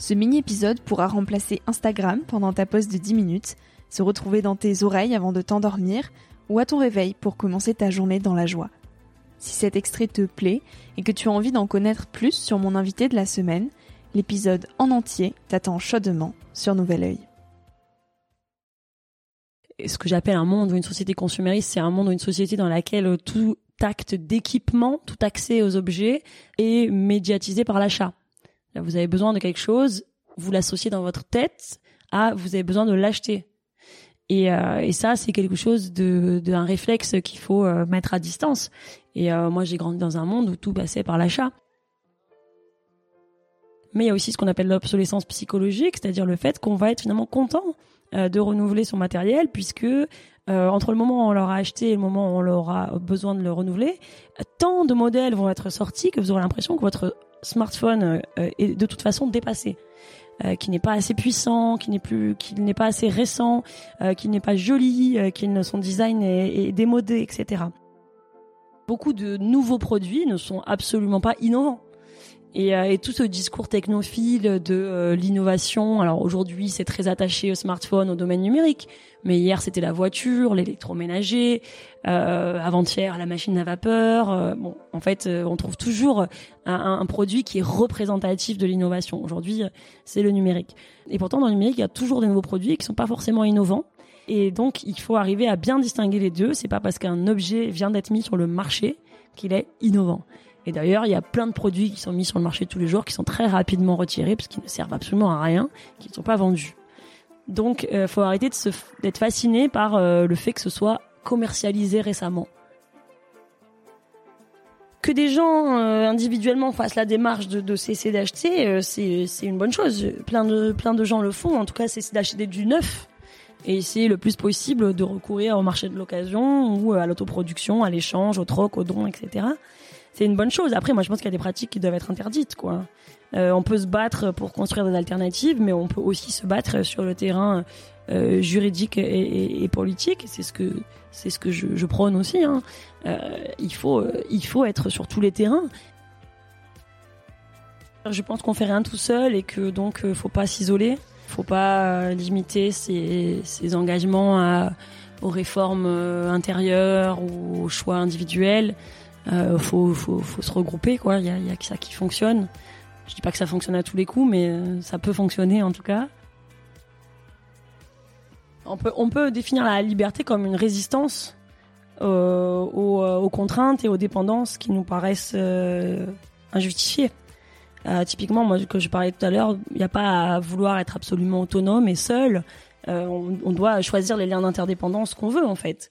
Ce mini-épisode pourra remplacer Instagram pendant ta pause de 10 minutes, se retrouver dans tes oreilles avant de t'endormir ou à ton réveil pour commencer ta journée dans la joie. Si cet extrait te plaît et que tu as envie d'en connaître plus sur mon invité de la semaine, l'épisode en entier t'attend chaudement sur Nouvel Oeil. Ce que j'appelle un monde ou une société consumériste, c'est un monde ou une société dans laquelle tout acte d'équipement, tout accès aux objets est médiatisé par l'achat. Là, vous avez besoin de quelque chose, vous l'associez dans votre tête à vous avez besoin de l'acheter. Et, euh, ça, c'est quelque chose de, de un réflexe qu'il faut euh, mettre à distance. Et euh, moi, j'ai grandi dans un monde où tout passait par l'achat. Mais il y a aussi ce qu'on appelle l'obsolescence psychologique, c'est-à-dire le fait qu'on va être finalement content de renouveler son matériel, puisque entre le moment où on l'aura acheté et le moment où on aura besoin de le renouveler, tant de modèles vont être sortis que vous aurez l'impression que votre smartphone euh, est de toute façon dépassé. Euh, qui n'est pas assez puissant, qui n'est plus, qui n'est pas assez récent, euh, qui n'est pas joli, qui son design est démodé, etc. Beaucoup de nouveaux produits ne sont absolument pas innovants. Et, euh, et, tout ce discours technophile de euh, l'innovation, alors aujourd'hui c'est très attaché au smartphone, au domaine numérique, mais hier c'était la voiture, l'électroménager, euh, avant-hier la machine à vapeur. Bon, en fait, on trouve toujours un, un, produit qui est représentatif de l'innovation. Aujourd'hui, c'est le numérique. Et pourtant, dans le numérique, il y a toujours des nouveaux produits qui sont pas forcément innovants. Et donc, il faut arriver à bien distinguer les deux. C'est pas parce qu'un objet vient d'être mis sur le marché qu'il est innovant. Et d'ailleurs, il y a plein de produits qui sont mis sur le marché tous les jours, qui sont très rapidement retirés parce qu'ils ne servent absolument à rien, qui ne sont pas vendus. Donc, il euh, faut arrêter d'être fasciné par euh, le fait que ce soit commercialisé récemment. Que des gens euh, individuellement fassent la démarche de, cesser d'acheter, c'est une bonne chose. Plein de, plein de gens le font. En tout cas, c'est d'acheter du neuf et essayer le plus possible de recourir au marché de l'occasion ou à l'autoproduction, à l'échange, au troc, au don, etc c'est une bonne chose. Après, moi, je pense qu'il y a des pratiques qui doivent être interdites, quoi. Euh, on peut se battre pour construire des alternatives, mais on peut aussi se battre sur le terrain euh, juridique et, politique. C'est ce que c'est ce que je, prône aussi. Hein. Euh, il faut il faut être sur tous les terrains. Je pense qu'on fait rien tout seul et que donc faut pas s'isoler, faut pas limiter ses, engagements aux réformes intérieures ou aux choix individuels euh, faut, faut, faut, se regrouper quoi. Il y a, y a, que ça qui fonctionne. Je dis pas que ça fonctionne à tous les coups, mais euh, ça peut fonctionner en tout cas. On peut, on peut définir la liberté comme une résistance euh, aux, aux, contraintes et aux dépendances qui nous paraissent euh, injustifiées. Euh, typiquement, moi, que je parlais tout à l'heure, il n'y a pas à vouloir être absolument autonome et seul. Euh, on, doit choisir les liens d'interdépendance qu'on veut en fait.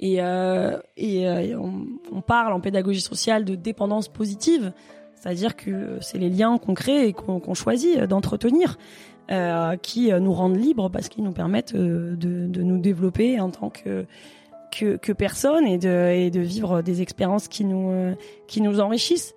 Et, euh, et euh, on, on, parle en pédagogie sociale de dépendance positive, c'est-à-dire que c'est les liens qu'on crée et qu'on choisit d'entretenir euh, qui nous rendent libres parce qu'ils nous permettent de, de, nous développer en tant que que, que personne et de, et de vivre des expériences qui nous qui nous enrichissent.